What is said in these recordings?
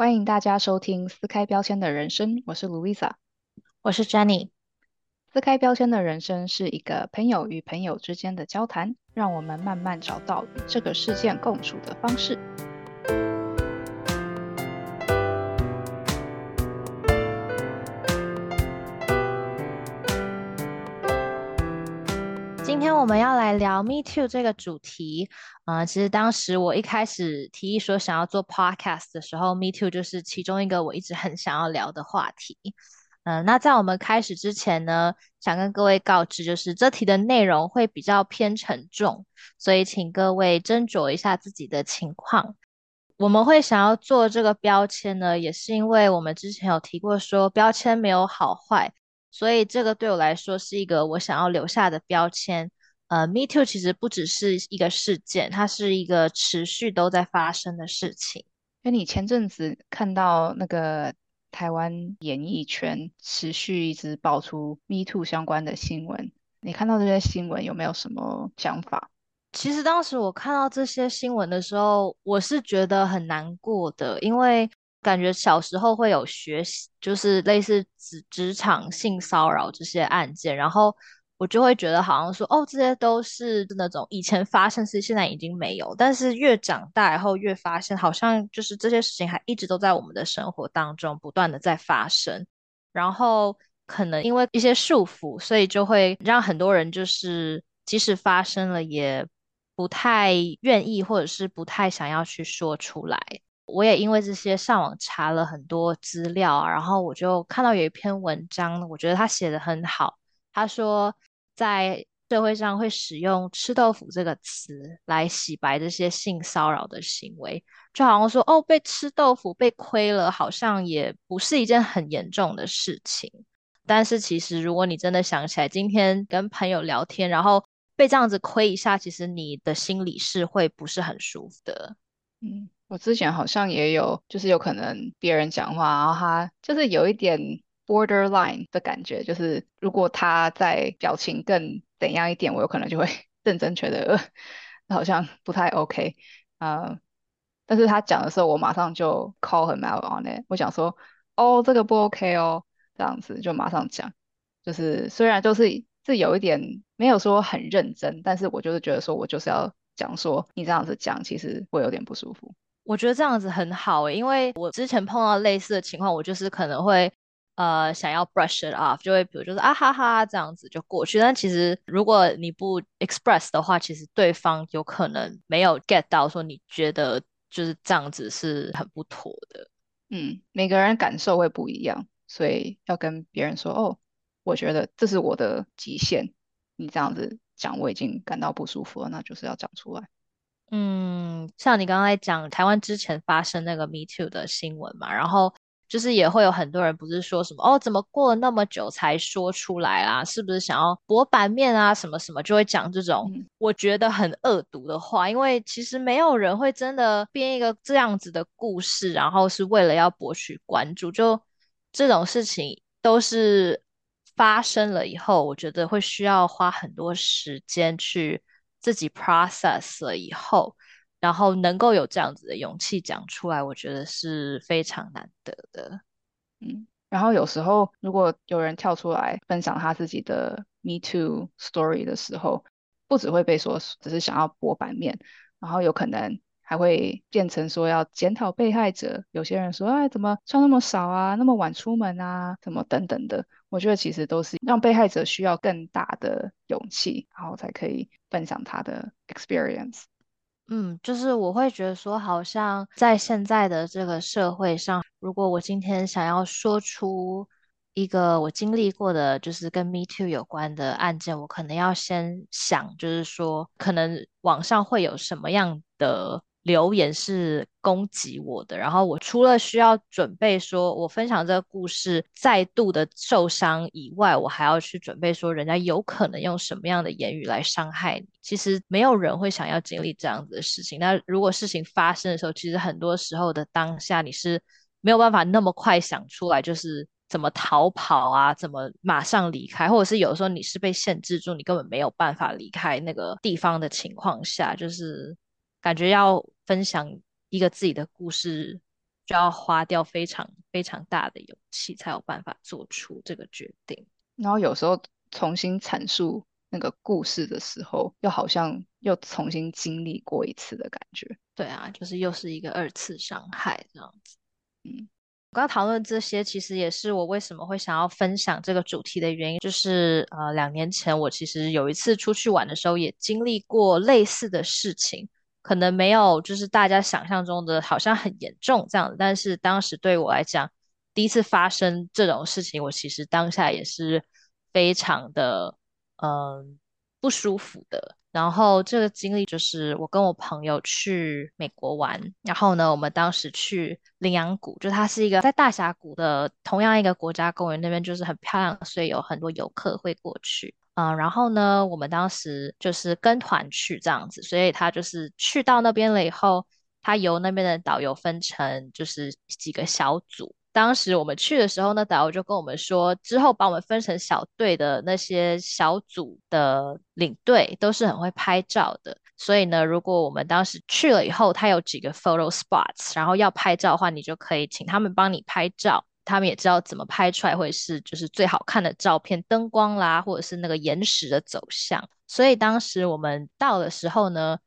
欢迎大家收听撕开标签的人生，我是 Louisa，我是 Jenny。撕开标签的人生是一个朋友与朋友之间的交谈，让我们慢慢找到与这个事件共处的方式。我们要来聊 Me Too 这个主题。嗯，其实当时我一开始提议说想要做 Podcast 的时候，Me Too 就是其中一个我一直很想要聊的话题。嗯，那在我们开始之前呢，想跟各位告知，就是这题的内容会比较偏沉重，所以请各位斟酌一下自己的情况。我们会想要做这个标签呢，也是因为我们之前有提过说标签没有好坏。所以这个对我来说是一个我想要留下的标签。呃，Me Too 其实不只是一个事件，它是一个持续都在发生的事情。因为你前阵子看到那个台湾演艺圈持续一直爆出 Me Too 相关的新闻，你看到这些新闻有没有什么想法？其实当时我看到这些新闻的时候，我是觉得很难过的，因为。感觉小时候会有学习，就是类似职职场性骚扰这些案件，然后我就会觉得好像说，哦，这些都是那种以前发生是现在已经没有，但是越长大以后越发现，好像就是这些事情还一直都在我们的生活当中不断的在发生，然后可能因为一些束缚，所以就会让很多人就是即使发生了也不太愿意，或者是不太想要去说出来。我也因为这些上网查了很多资料啊，然后我就看到有一篇文章，我觉得他写的很好。他说，在社会上会使用“吃豆腐”这个词来洗白这些性骚扰的行为，就好像说哦，被吃豆腐被亏了，好像也不是一件很严重的事情。但是其实，如果你真的想起来，今天跟朋友聊天，然后被这样子亏一下，其实你的心里是会不是很舒服的？嗯。我之前好像也有，就是有可能别人讲话，然后他就是有一点 borderline 的感觉，就是如果他在表情更怎样一点，我有可能就会 认真觉得好像不太 OK 啊。但是他讲的时候，我马上就 call him out on it，我想说，哦，这个不 OK 哦，这样子就马上讲。就是虽然就是是有一点没有说很认真，但是我就是觉得说我就是要讲说，你这样子讲其实会有点不舒服。我觉得这样子很好诶，因为我之前碰到类似的情况，我就是可能会呃想要 brush it off，就会比如就是啊哈哈这样子就过去。但其实如果你不 express 的话，其实对方有可能没有 get 到说你觉得就是这样子是很不妥的。嗯，每个人感受会不一样，所以要跟别人说哦，我觉得这是我的极限。你这样子讲，我已经感到不舒服了，那就是要讲出来。嗯，像你刚才讲台湾之前发生那个 Me Too 的新闻嘛，然后就是也会有很多人不是说什么哦，怎么过了那么久才说出来啊？是不是想要博版面啊？什么什么就会讲这种我觉得很恶毒的话，因为其实没有人会真的编一个这样子的故事，然后是为了要博取关注。就这种事情都是发生了以后，我觉得会需要花很多时间去。自己 process 了以后，然后能够有这样子的勇气讲出来，我觉得是非常难得的。嗯，然后有时候如果有人跳出来分享他自己的 Me Too story 的时候，不只会被说只是想要博版面，然后有可能还会变成说要检讨被害者。有些人说，哎，怎么穿那么少啊，那么晚出门啊，怎么等等的。我觉得其实都是让被害者需要更大的勇气，然后才可以分享他的 experience。嗯，就是我会觉得说，好像在现在的这个社会上，如果我今天想要说出一个我经历过的，就是跟 Me Too 有关的案件，我可能要先想，就是说，可能网上会有什么样的。留言是攻击我的，然后我除了需要准备说我分享这个故事再度的受伤以外，我还要去准备说人家有可能用什么样的言语来伤害你。其实没有人会想要经历这样子的事情。那如果事情发生的时候，其实很多时候的当下你是没有办法那么快想出来，就是怎么逃跑啊，怎么马上离开，或者是有时候你是被限制住，你根本没有办法离开那个地方的情况下，就是。感觉要分享一个自己的故事就要花掉非常非常大的勇气，才有办法做出这个决定。然后有时候重新阐述那个故事的时候，又好像又重新经历过一次的感觉。对啊，就是又是一个二次伤害这样子。嗯。我刚讨论这些，其实也是我为什么会想要分享这个主题的原因。就是呃，两年前我其实有一次出去玩的时候，也经历过类似的事情，可能没有就是大家想象中的好像很严重这样，但是当时对我来讲，第一次发生这种事情，我其实当下也是非常的嗯不舒服的。然后这个经历就是我跟我朋友去美国玩，然后呢，我们当时去羚羊谷，就它是一个在大峡谷的同样一个国家公园那边，就是很漂亮，所以有很多游客会过去。嗯，然后呢，我们当时就是跟团去这样子，所以他就是去到那边了以后，他由那边的导游分成就是几个小组。当时我们去的时候呢，导游就跟我们说，之后把我们分成小队的那些小组的领队都是很会拍照的，所以呢，如果我们当时去了以后，他有几个 photo spots，然后要拍照的话，你就可以请他们帮你拍照，他们也知道怎么拍出来会是就是最好看的照片，灯光啦，或者是那个岩石的走向。所以当时我们到的时候呢。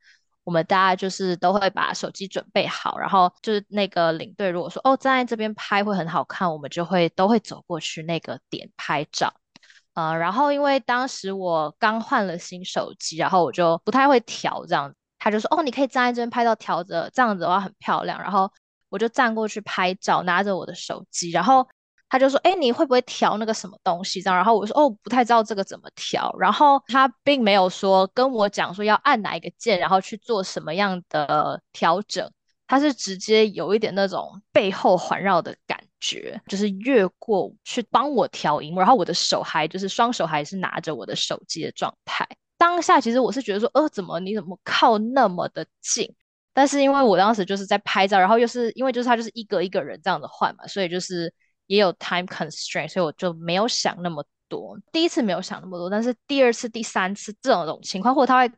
我们大家就是都会把手机准备好，然后就是那个领队如果说哦站在这边拍会很好看，我们就会都会走过去那个点拍照。呃，然后因为当时我刚换了新手机，然后我就不太会调这样，他就说哦你可以站在这边拍照，调着这样子的话很漂亮。然后我就站过去拍照，拿着我的手机，然后。他就说：“哎，你会不会调那个什么东西？”这样，然后我说：“哦，不太知道这个怎么调。”然后他并没有说跟我讲说要按哪一个键，然后去做什么样的调整。他是直接有一点那种背后环绕的感觉，就是越过去帮我调音，然后我的手还就是双手还是拿着我的手机的状态。当下其实我是觉得说：“呃，怎么你怎么靠那么的近？”但是因为我当时就是在拍照，然后又是因为就是他就是一个一个人这样子换嘛，所以就是。也有 time constraint，所以我就没有想那么多。第一次没有想那么多，但是第二次、第三次这种种情况，或者他会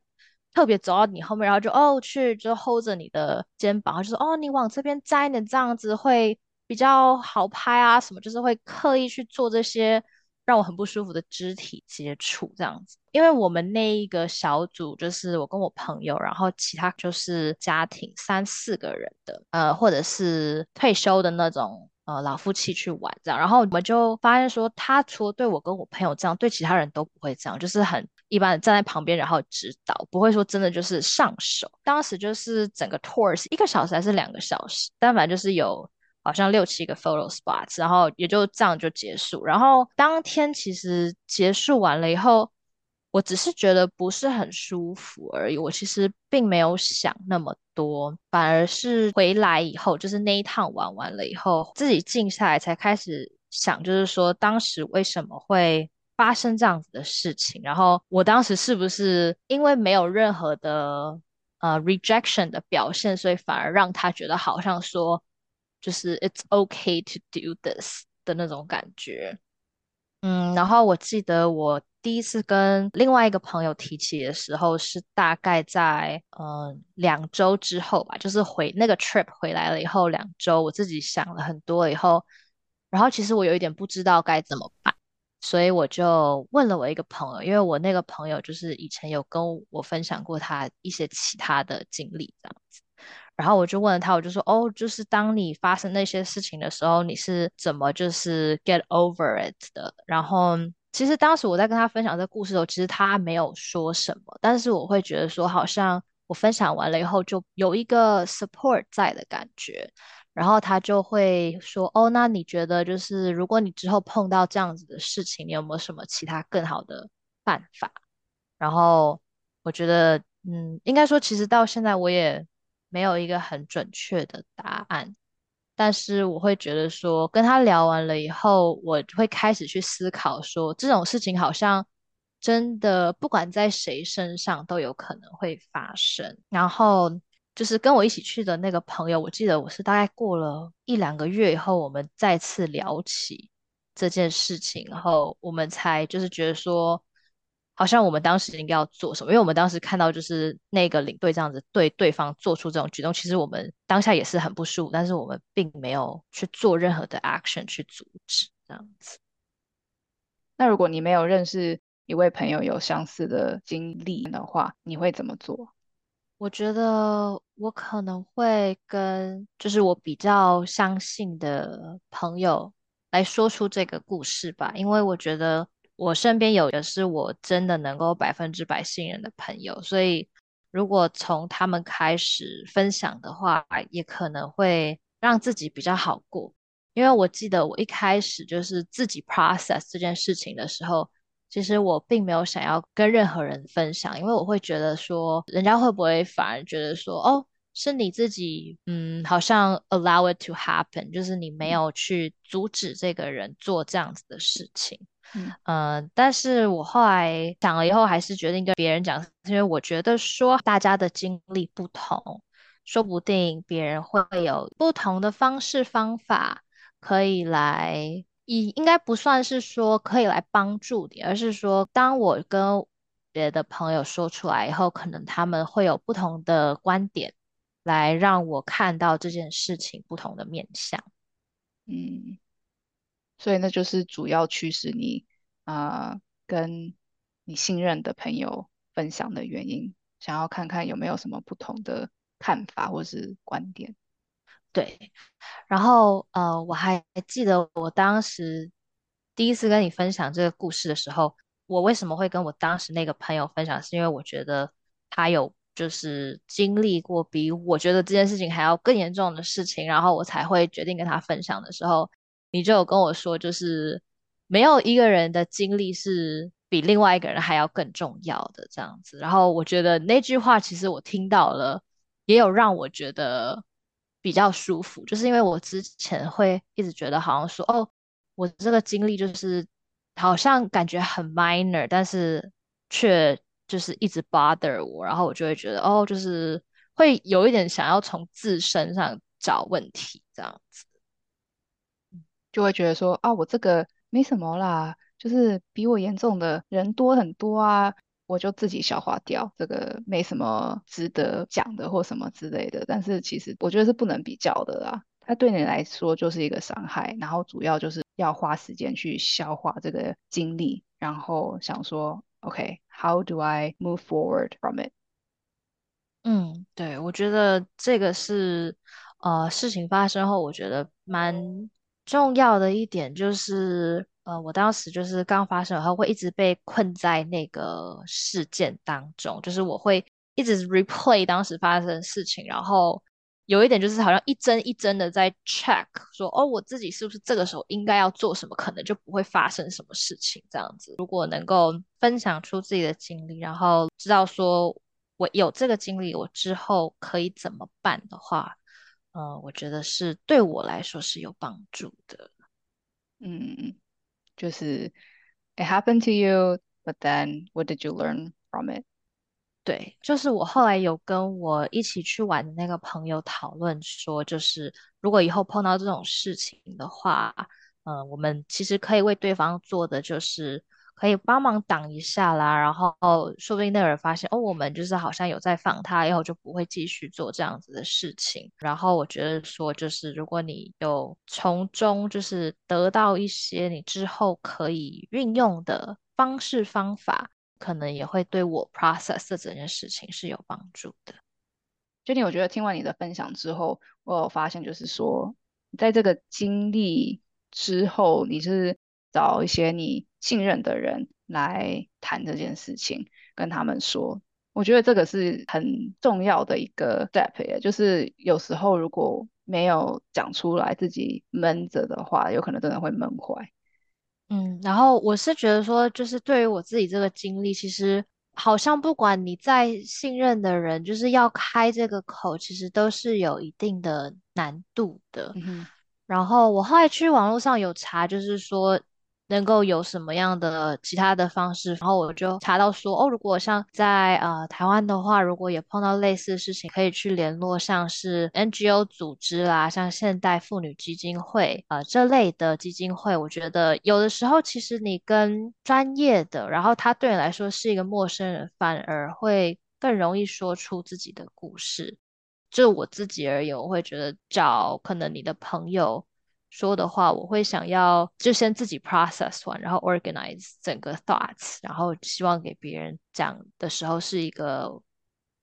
特别走到你后面，然后就哦去就 hold 着你的肩膀，就说哦你往这边摘，你这样子会比较好拍啊什么，就是会刻意去做这些让我很不舒服的肢体接触这样子。因为我们那一个小组就是我跟我朋友，然后其他就是家庭三四个人的，呃或者是退休的那种。呃，老夫妻去玩这样，然后我们就发现说，他除了对我跟我朋友这样，对其他人都不会这样，就是很一般站在旁边，然后指导，不会说真的就是上手。当时就是整个 tour 是一个小时还是两个小时，但反正就是有好像六七个 photo spots，然后也就这样就结束。然后当天其实结束完了以后。我只是觉得不是很舒服而已，我其实并没有想那么多，反而是回来以后，就是那一趟玩完了以后，自己静下来才开始想，就是说当时为什么会发生这样子的事情，然后我当时是不是因为没有任何的呃 rejection 的表现，所以反而让他觉得好像说就是 it's okay to do this 的那种感觉。嗯，然后我记得我。第一次跟另外一个朋友提起的时候，是大概在嗯两周之后吧，就是回那个 trip 回来了以后两周，我自己想了很多以后，然后其实我有一点不知道该怎么办，所以我就问了我一个朋友，因为我那个朋友就是以前有跟我分享过他一些其他的经历这样子，然后我就问了他，我就说哦，就是当你发生那些事情的时候，你是怎么就是 get over it 的，然后。其实当时我在跟他分享这故事的时候，其实他没有说什么，但是我会觉得说，好像我分享完了以后，就有一个 support 在的感觉，然后他就会说，哦，那你觉得就是如果你之后碰到这样子的事情，你有没有什么其他更好的办法？然后我觉得，嗯，应该说，其实到现在我也没有一个很准确的答案。但是我会觉得说，跟他聊完了以后，我会开始去思考说，这种事情好像真的不管在谁身上都有可能会发生。然后就是跟我一起去的那个朋友，我记得我是大概过了一两个月以后，我们再次聊起这件事情，后我们才就是觉得说，好像我们当时应该要做什么，因为我们当时看到就是那个领队这样子对对方做出这种举动，其实我们当下也是很不舒服，但是我们并没有去做任何的 action 去阻止这样子。那如果你没有认识一位朋友有相似的经历的话，你会怎么做？我觉得我可能会跟就是我比较相信的朋友来说出这个故事吧，因为我觉得我身边有的是我真的能够百分之百信任的朋友，所以如果从他们开始分享的话，也可能会让自己比较好过。因为我记得我一开始就是自己 process 这件事情的时候。其实我并没有想要跟任何人分享，因为我会觉得说，人家会不会反而觉得说，哦，是你自己，嗯，好像 allow it to happen，就是你没有去阻止这个人做这样子的事情，嗯，呃，但是我后来想了以后，还是决定跟别人讲，因为我觉得说大家的经历不同，说不定别人会有不同的方式方法可以来。以应该不算是说可以来帮助你，而是说，当我跟别的朋友说出来以后，可能他们会有不同的观点，来让我看到这件事情不同的面向。嗯，所以那就是主要驱使你啊，跟你信任的朋友分享的原因，想要看看有没有什么不同的看法或是观点。对，然后呃，我还记得我当时第一次跟你分享这个故事的时候，我为什么会跟我当时那个朋友分享，是因为我觉得他有就是经历过比我觉得这件事情还要更严重的事情，然后我才会决定跟他分享的时候，你就有跟我说，就是没有一个人的经历是比另外一个人还要更重要的这样子。然后我觉得那句话其实我听到了，也有让我觉得。比较舒服，就是因为我之前会一直觉得好像说，哦，我这个经历就是好像感觉很 minor，但是却就是一直 bother 我，然后我就会觉得，哦，就是会有一点想要从自身上找问题，这样子，就会觉得说，啊，我这个没什么啦，就是比我严重的人多很多啊。我就自己消化掉，这个没什么值得讲的或什么之类的。但是其实我觉得是不能比较的啦，它对你来说就是一个伤害，然后主要就是要花时间去消化这个经历，然后想说，OK，how do I move forward from it？嗯，对，我觉得这个是呃事情发生后，我觉得蛮重要的一点就是。呃，我当时就是刚发生，然后会一直被困在那个事件当中，就是我会一直 replay 当时发生的事情，然后有一点就是好像一帧一帧的在 check，说哦，我自己是不是这个时候应该要做什么，可能就不会发生什么事情这样子。如果能够分享出自己的经历，然后知道说我有这个经历，我之后可以怎么办的话，嗯，我觉得是对我来说是有帮助的，嗯。就是 it happened to you, but then what did you learn from it? 对，就是我后来有跟我一起去玩的那个朋友讨论说，就是如果以后碰到这种事情的话，嗯，我们其实可以为对方做的就是。可以帮忙挡一下啦，然后说不定那个人发现哦，我们就是好像有在放他，以后就不会继续做这样子的事情。然后我觉得说，就是如果你有从中就是得到一些你之后可以运用的方式方法，可能也会对我 process 的整件事情是有帮助的。Jenny，我觉得听完你的分享之后，我有发现就是说，在这个经历之后，你是。找一些你信任的人来谈这件事情，跟他们说，我觉得这个是很重要的一个 step，就是有时候如果没有讲出来，自己闷着的话，有可能真的会闷坏。嗯，然后我是觉得说，就是对于我自己这个经历，其实好像不管你再信任的人，就是要开这个口，其实都是有一定的难度的。然后我后来去网络上有查，就是说。能够有什么样的其他的方式，然后我就查到说，哦，如果像在呃台湾的话，如果也碰到类似的事情，可以去联络像是 NGO 组织啦，像现代妇女基金会呃这类的基金会。我觉得有的时候其实你跟专业的，然后他对你来说是一个陌生人，反而会更容易说出自己的故事。就我自己而言，我会觉得找可能你的朋友。说的话，我会想要就先自己 process 完，然后 organize 整个 thoughts，然后希望给别人讲的时候是一个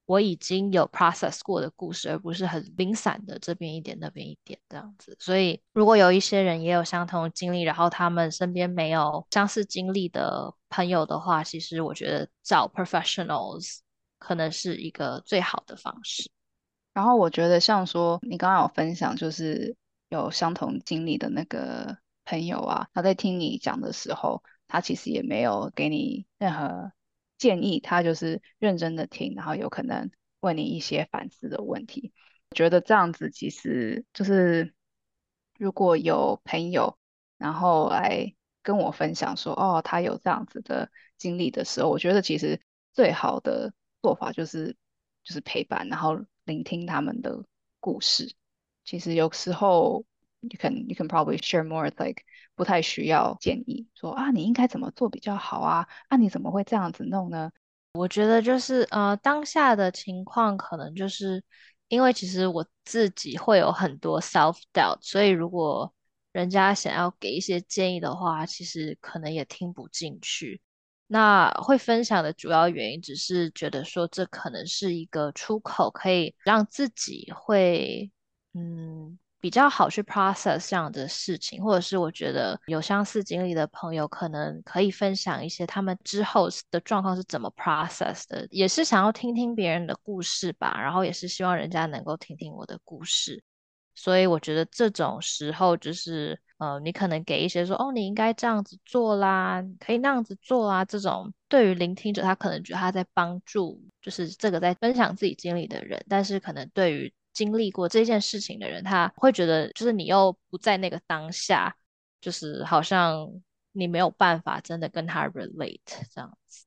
我已经有 process 过的故事，而不是很零散的这边一点那边一点这样子。所以如果有一些人也有相同经历，然后他们身边没有相似经历的朋友的话，其实我觉得找 professionals 可能是一个最好的方式。然后我觉得像说你刚刚有分享，就是。有相同经历的那个朋友啊，他在听你讲的时候，他其实也没有给你任何建议，他就是认真的听，然后有可能问你一些反思的问题。我觉得这样子其实就是，如果有朋友然后来跟我分享说，哦，他有这样子的经历的时候，我觉得其实最好的做法就是就是陪伴，然后聆听他们的故事。其实有时候，you can you can probably share more like 不太需要建议，说啊你应该怎么做比较好啊？啊你怎么会这样子弄呢？我觉得就是呃当下的情况可能就是因为其实我自己会有很多 self doubt，所以如果人家想要给一些建议的话，其实可能也听不进去。那会分享的主要原因只是觉得说这可能是一个出口，可以让自己会。嗯，比较好去 process 这样的事情，或者是我觉得有相似经历的朋友，可能可以分享一些他们之后的状况是怎么 process 的，也是想要听听别人的故事吧，然后也是希望人家能够听听我的故事，所以我觉得这种时候就是，呃，你可能给一些说，哦，你应该这样子做啦，可以那样子做啊，这种对于聆听者，他可能觉得他在帮助，就是这个在分享自己经历的人，但是可能对于经历过这件事情的人，他会觉得就是你又不在那个当下，就是好像你没有办法真的跟他 relate 这样子。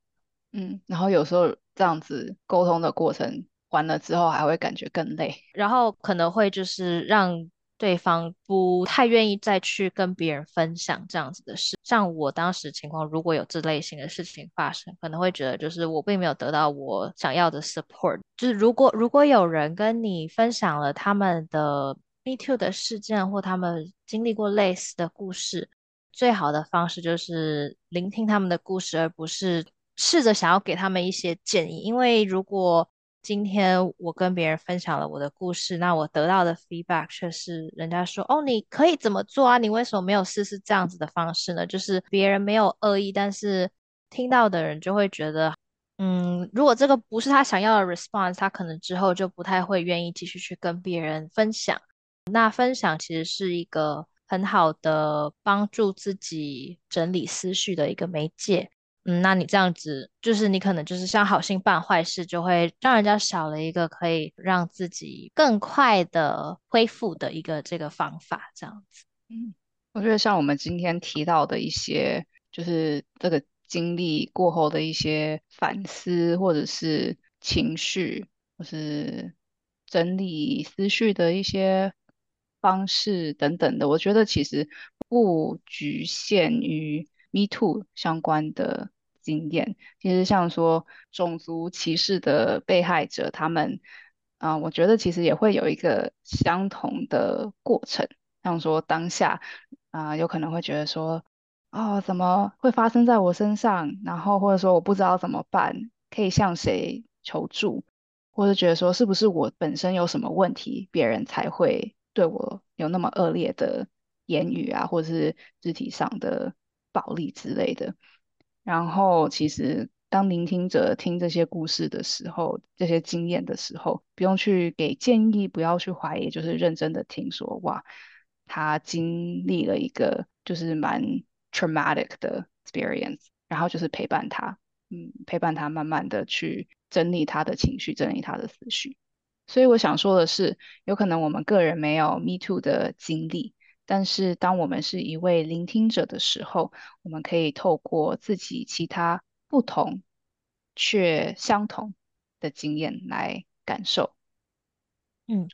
嗯，然后有时候这样子沟通的过程完了之后，还会感觉更累，然后可能会就是让。对方不太愿意再去跟别人分享这样子的事，像我当时情况，如果有这类型的事情发生，可能会觉得就是我并没有得到我想要的 support。就是如果如果有人跟你分享了他们的 Me Too 的事件，或他们经历过类似的故事，最好的方式就是聆听他们的故事，而不是试着想要给他们一些建议，因为如果今天我跟别人分享了我的故事，那我得到的 feedback 却是人家说：“哦，你可以怎么做啊？你为什么没有试试这样子的方式呢？”就是别人没有恶意，但是听到的人就会觉得，嗯，如果这个不是他想要的 response，他可能之后就不太会愿意继续去跟别人分享。那分享其实是一个很好的帮助自己整理思绪的一个媒介。嗯，那你这样子，就是你可能就是像好心办坏事，就会让人家少了一个可以让自己更快的恢复的一个这个方法，这样子。嗯，我觉得像我们今天提到的一些，就是这个经历过后的一些反思，或者是情绪，或是整理思绪的一些方式等等的，我觉得其实不局限于 Me Too 相关的。经验其实像说种族歧视的被害者，他们啊，我觉得其实也会有一个相同的过程。像说当下啊，有可能会觉得说，哦，怎么会发生在我身上？然后或者说我不知道怎么办，可以向谁求助？或者觉得说，是不是我本身有什么问题，别人才会对我有那么恶劣的言语啊，或者是肢体上的暴力之类的？然后，其实当聆听者听这些故事的时候，这些经验的时候，不用去给建议，不要去怀疑，就是认真的听说，哇，他经历了一个就是蛮 traumatic 的 experience，然后就是陪伴他，嗯，陪伴他慢慢的去整理他的情绪，整理他的思绪。所以我想说的是，有可能我们个人没有 Me Too 的经历，但是当我们是一位聆听者的时候，我们可以透过自己其他不同却相同的经验来感受。嗯，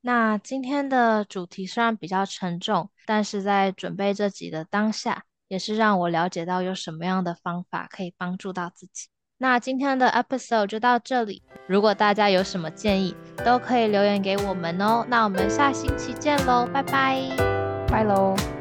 那今天的主题虽然比较沉重，但是在准备这集的当下，也是让我了解到有什么样的方法可以帮助到自己。那今天的 episode 就到这里，如果大家有什么建议，都可以留言给我们哦。那我们下星期见喽，拜拜，拜喽。